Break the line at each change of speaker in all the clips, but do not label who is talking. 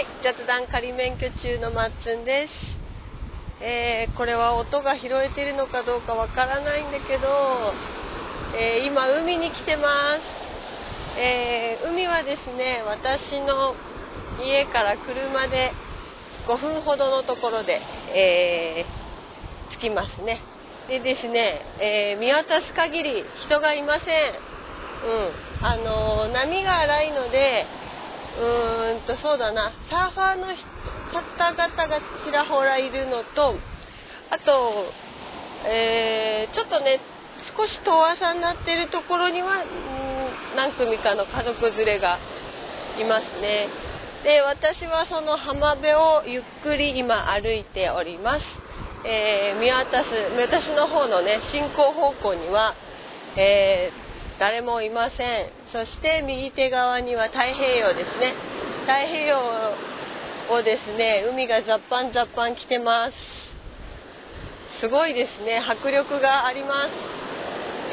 はい、雑談仮免許中のまっつんです。えーこれは音が拾えてるのかどうかわからないんだけど、えー今海に来てます。えー海はですね、私の家から車で5分ほどのところで、えー着きますね。でですね、えー見渡す限り人がいません。うん。あのー波が荒いので、うーんとそうだな。サーファーの方々がちらほらいるのとあと、えーちょっとね少し遠浅になっているところには何組かの家族連れがいますね。で私はその浜辺をゆっくり今歩いております、えー見渡す私の方のね進行方向には、えー誰もいません。そして右手側には太平洋ですね。太平洋をですね海がザッパンザッパン来てます。すごいですね。迫力があります。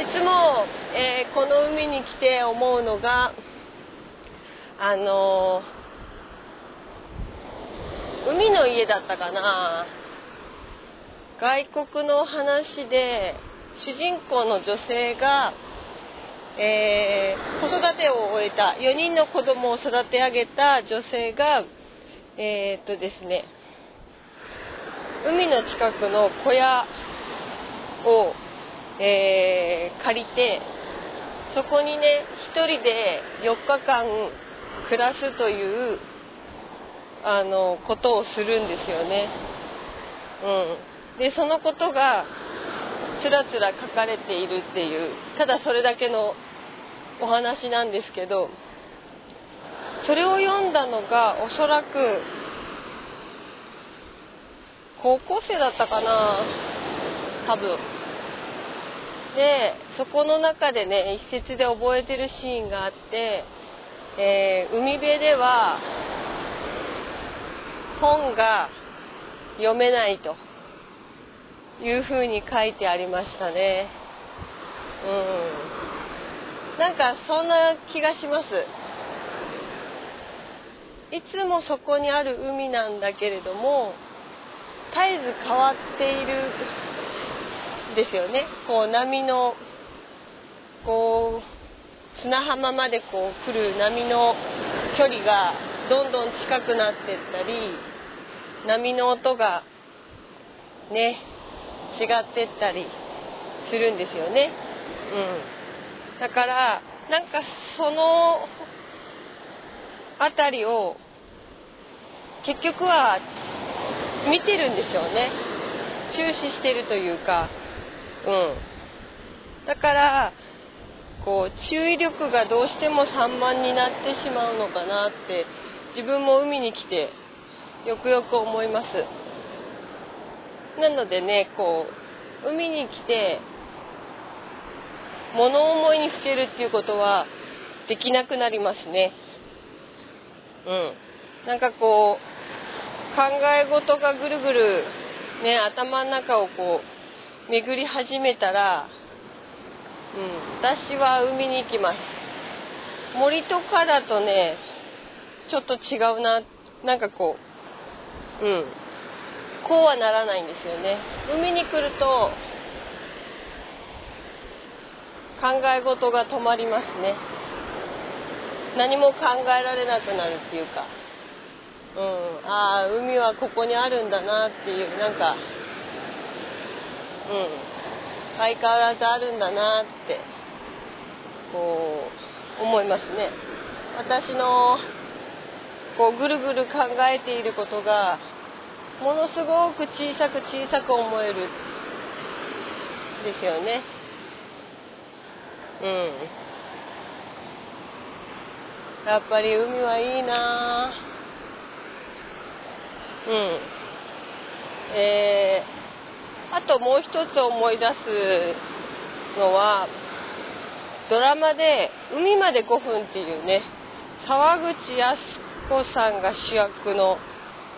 いつも、えーこの海に来て思うのがあのー海の家だったかな。外国の話で主人公の女性がえー子育てを終えた4人の子供を育て上げた女性がえーっとですね海の近くの小屋を、えー借りてそこにね一人で4日間暮らすというあのことをするんですよね。うん、でそのことがつらつら書かれているっていうただそれだけのお話なんですけどそれを読んだのがおそらく高校生だったかな多分。でそこの中でね一節で覚えてるシーンがあって、えー海辺では本が読めないというふうに書いてありましたね。うん。なんかそんな気がします。いつもそこにある海なんだけれども絶えず変わっているですよね。こう波のこう砂浜までこう来る波の距離がどんどん近くなってったり波の音がね違ってったりするんですよね。うん、だからなんかその辺りを結局は見てるんでしょうね。注視してるというか。うん。だからこう注意力がどうしても散漫になってしまうのかなって自分も海に来てよくよく思います。なのでねこう海に来て物思いにふけるっていうことはできなくなりますね。うん。なんかこう考え事がぐるぐるね頭の中をこう巡り始めたらうん私は海に行きます。森とかだとねちょっと違うななんかこううん。こうはならないんですよね。海に来ると考え事が止まりますね。何も考えられなくなるっていうか。うん。ああ海はここにあるんだなっていうなんかうん。相変わらずあるんだなってこう思いますね。私のこうぐるぐる考えていることがものすごく小さく小さく思える。ですよね。うん。やっぱり海はいいな。うん。えー、あともう一つ思い出すのはドラマで「海まで5分」っていうね沢口靖子さんが主役の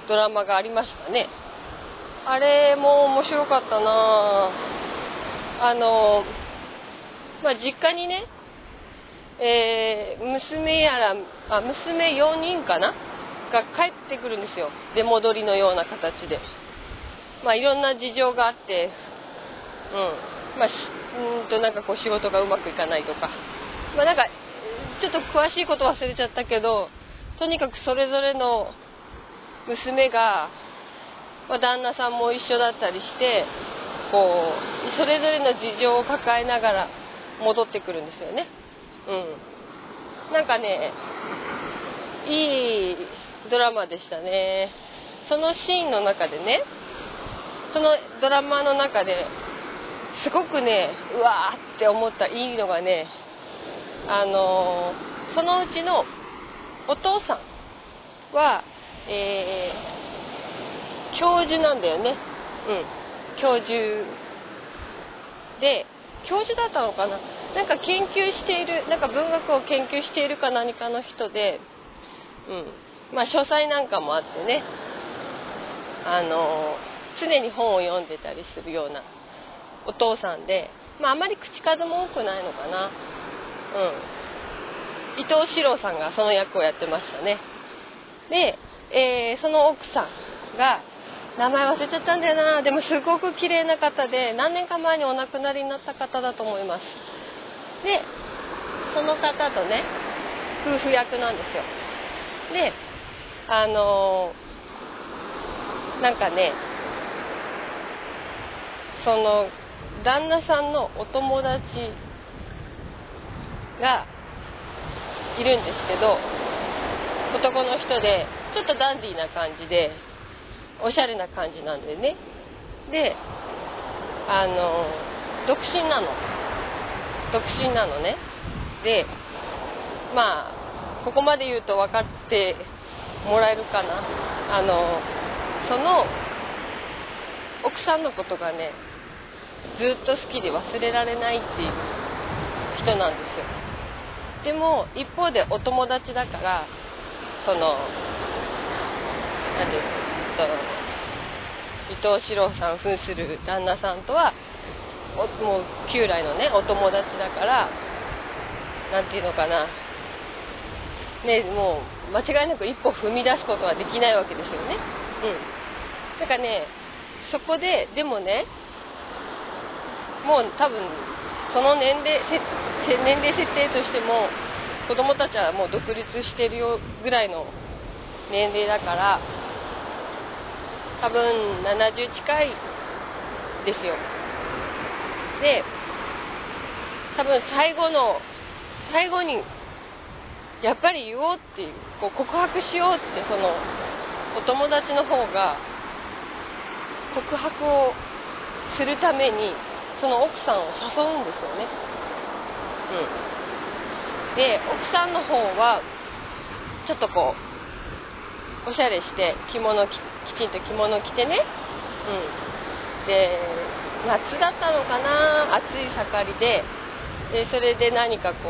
ドラマがありましたね。あれも面白かったな。あのまあ実家にねえー娘やらあ娘4人かな？が帰ってくるんですよ。出戻りのような形で。まあいろんな事情があってうん。まあうんとなんかこう仕事がうまくいかないとか。まあなんかちょっと詳しいこと忘れちゃったけどとにかくそれぞれの娘が、まあ、旦那さんも一緒だったりしてこうそれぞれの事情を抱えながら戻ってくるんですよね。うん。なんかねいいドラマでしたね。そのシーンの中でねそのドラマの中ですごくねうわーって思ったいいのがねあのそのうちのお父さんは、えー、教授なんだよね。うん。教授で教授だったのかな？なんか研究しているなんか文学を研究しているか何かの人でうん。まあ書斎なんかもあってね。あの常に本を読んでたりするようなお父さんで、まあ、あまり口数も多くないのかな。うん。伊藤四郎さんがその役をやってましたね。で、えー、その奥さんが名前忘れちゃったんだよな。でもすごく綺麗な方で何年か前にお亡くなりになった方だと思います。でその方とね夫婦役なんですよ。であのー、なんかねその旦那さんのお友達がいるんですけど男の人でちょっとダンディーな感じでおしゃれな感じなんでね。であの独身なの。独身なのね。でまあここまで言うと分かってもらえるかな。あのその奥さんのことがねずっと好きで忘れられないっていう人なんですよ。でも一方でお友達だからその何て言うと伊藤四郎さん扮する旦那さんとはもう旧来のねお友達だから何て言うのかな。ねもう間違いなく一歩踏み出すことはできないわけですよね。うん。なんかねそこででもねもう多分その年齢年齢設定としても子供たちはもう独立してるよぐらいの年齢だから多分70近いですよ。で多分最後の最後にやっぱり言おうっていうこう告白しようってそのお友達の方が告白をするためにその奥さんを誘うんですよね。うん。で奥さんの方はちょっとこうおしゃれして着物きちんと着物着てね。うん。で夏だったのかな。暑い盛りで。でそれで何かこ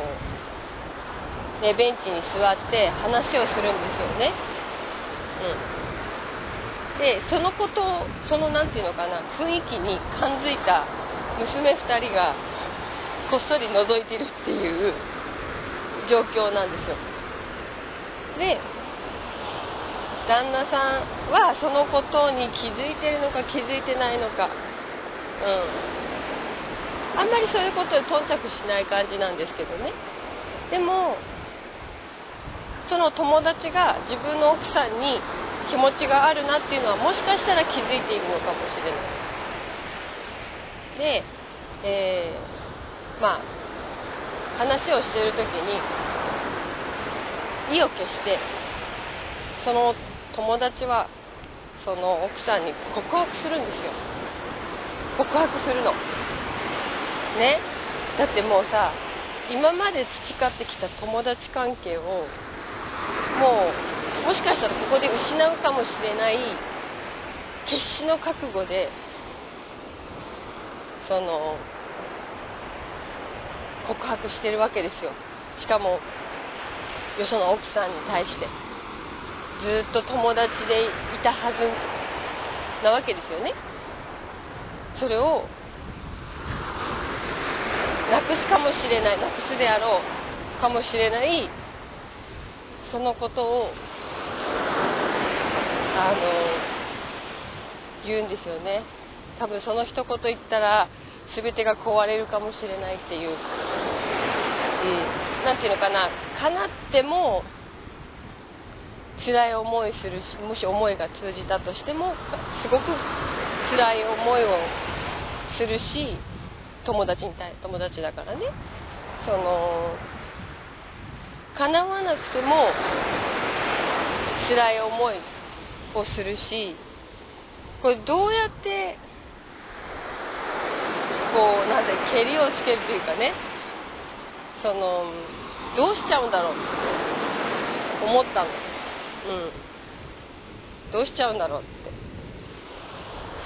う、ね、ベンチに座って話をするんですよね。うん。でそのことをその何て言うのかな。雰囲気に感づいた娘2人がこっそり覗いてるっていう状況なんですよ。で旦那さんはそのことに気づいてるのか気づいてないのか。うん。あんまりそういうことに頓着しない感じなんですけどね。でもその友達が自分の奥さんに気持ちがあるなっていうのはもしかしたら気づいているのかもしれない。で、えー、まあ話をしてる時に意を決してその友達はその奥さんに告白するんですよ。告白するの。ね。だってもうさ今まで培ってきた友達関係をもうもしかしたらここで失うかもしれない決死の覚悟でその告白してるわけですよ。しかもよその奥さんに対して。ずっと友達でいたはずなわけですよね。それをなくすかもしれないなくすであろうかもしれないそのことをあの言うんですよね。多分その一言言ったら全てが壊れるかもしれないっていう、うん、ていうのかな。叶っても辛い思いするしもし思いが通じたとしてもすごく辛い思いをするし友達に対友達だからね。その叶わなくても辛い思いをするしこれどうやってこうなんてけりをつけるというかね。そのどうしちゃうんだろうって思ったの。うん。どうしちゃうんだろうって。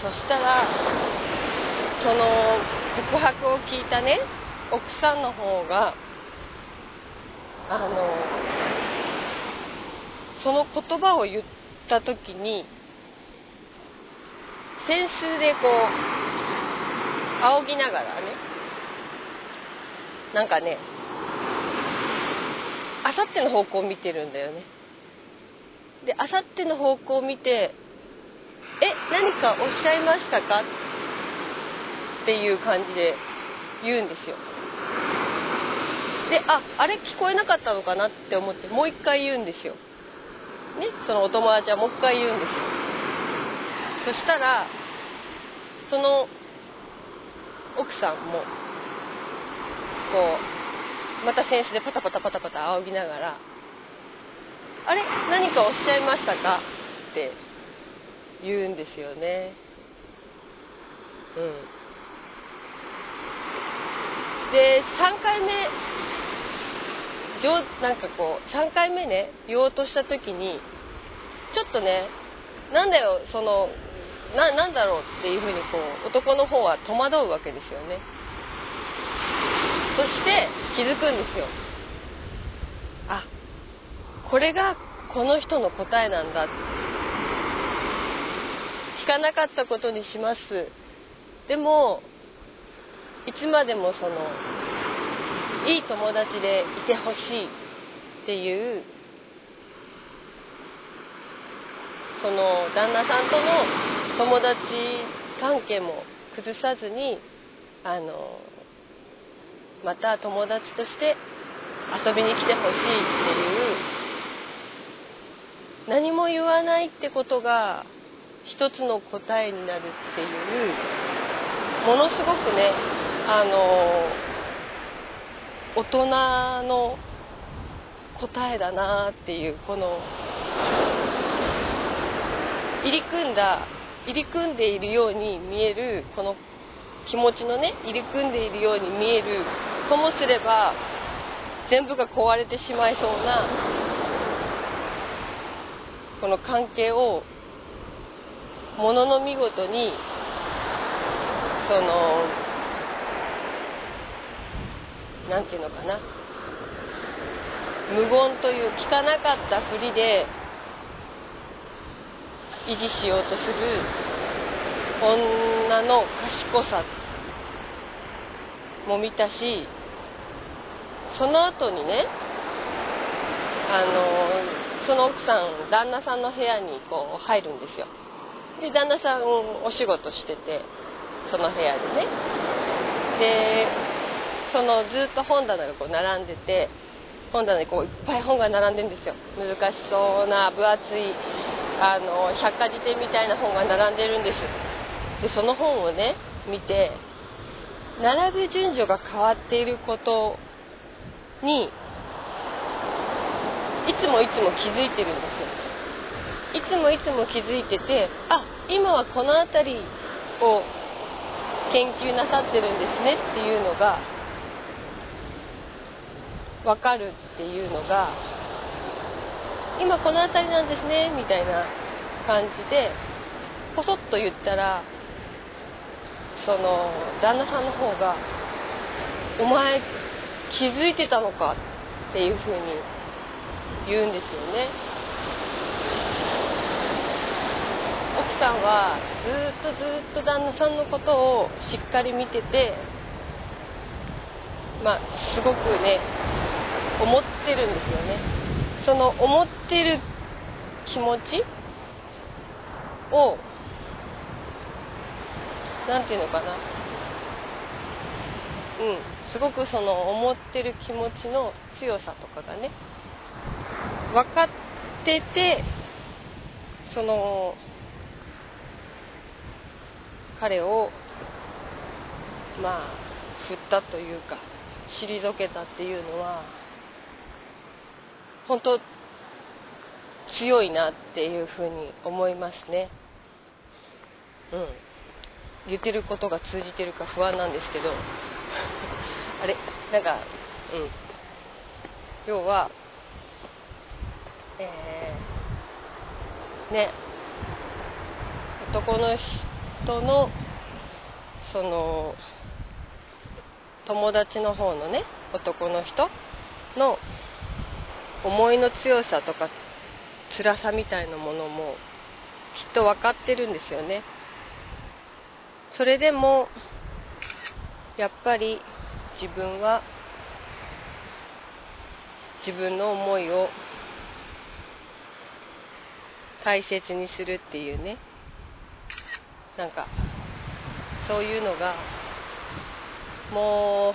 そしたらその告白を聞いたね奥さんの方があのその言葉を言った時に扇子でこう仰ぎながらねなんかねあさっての方向を見てるんだよね。であさっての方向を見て「え何かおっしゃいましたか?」っていう感じで言うんですよ。でああれ聞こえなかったのかなって思ってもう一回言うんですよ。ねそのお友達はもう一回言うんですよ。そしたらその奥さんもこうまたセンスでパタパタパタパタ仰ぎながら「あれ？何かおっしゃいましたか?」って言うんですよね。うん。で3回目なんかこう3回目ね言おうとした時にちょっとねなんだよそのななんだろうっていうふうにこう男の方は戸惑うわけですよね。そして気づくんですよ。あこれがこの人の答えなんだ。聞かなかったことにします。でもいつまでもそのいい友達でいてほしいっていうその旦那さんとの友達関係も崩さずにあのまた友達として遊びに来てほしいっていう何も言わないってことが一つの答えになるっていうものすごくねあの大人の答えだなっていうこの入り組んだ入り組んでいるように見えるこの気持ちのね入り組んでいるように見えるともすれば全部が壊れてしまいそうなこの関係をものの見事にその何て言うのかな。無言という聞かなかったふりで維持しようとする女の賢さも見たしその後にねあのその奥さん旦那さんの部屋にこう入るんですよ。で旦那さんお仕事しててその部屋でね。でそのずっと本棚がこう並んでて本棚にこういっぱい本が並んでるんですよ。難しそうな分厚いあの百科事典みたいな本が並んでるんです。でその本をね見て並ぶ順序が変わっていることにいつもいつも気づいてるんですよ。いつもいつも気づいててあ今はこの辺りを研究なさってるんですねっていうのが分かるっていうのが今この辺りなんですねみたいな感じでポソッと言ったらその旦那さんの方が「お前気づいてたのか」っていうふうに言うんですよね。奥さんはずっとずっと旦那さんのことをしっかり見ててまあすごくね思ってるんですよね。その思ってる気持ちをなんていうのかな。うん。すごくその思ってる気持ちの強さとかがね分かっててその彼をまあ振ったというか退けたっていうのは本当強いなっていうふうに思いますね。うん。言ってることが通じてるか不安なんですけど。あれ？なんかうん。要はえー、ね。男の人のその友達の方のね男の人の思いの強さとか辛さみたいなものもきっと分かってるんですよね。それでもやっぱり自分は自分の思いを大切にするっていうね。なんかそういうのがも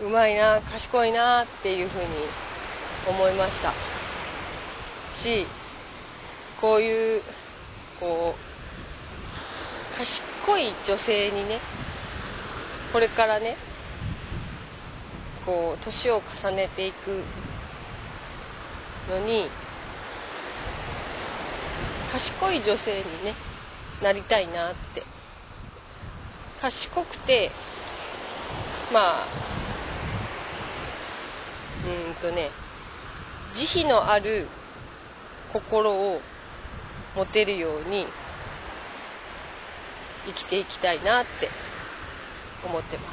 ううまいな賢いなっていうふうに思いました。しこういうこう賢い女性にねこれからねこう年を重ねていくのに賢い女性にねなりたいなって。賢くてまあうんとね慈悲のある心を持てるように生きていきたいなって思ってま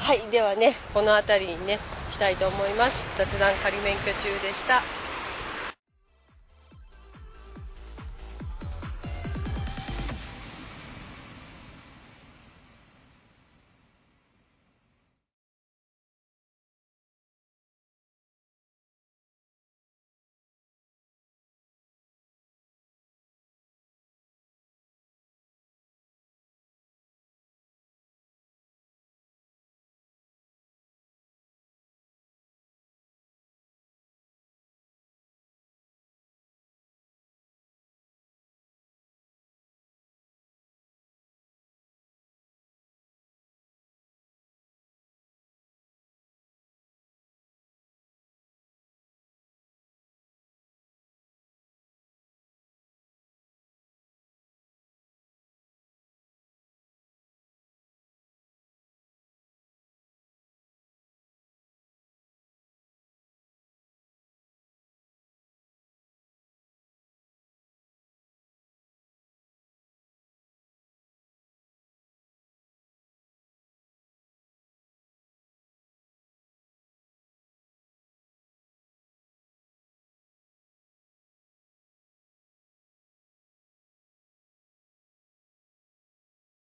す。はいではねこの辺りにねしたいと思います。雑談仮免許中でした。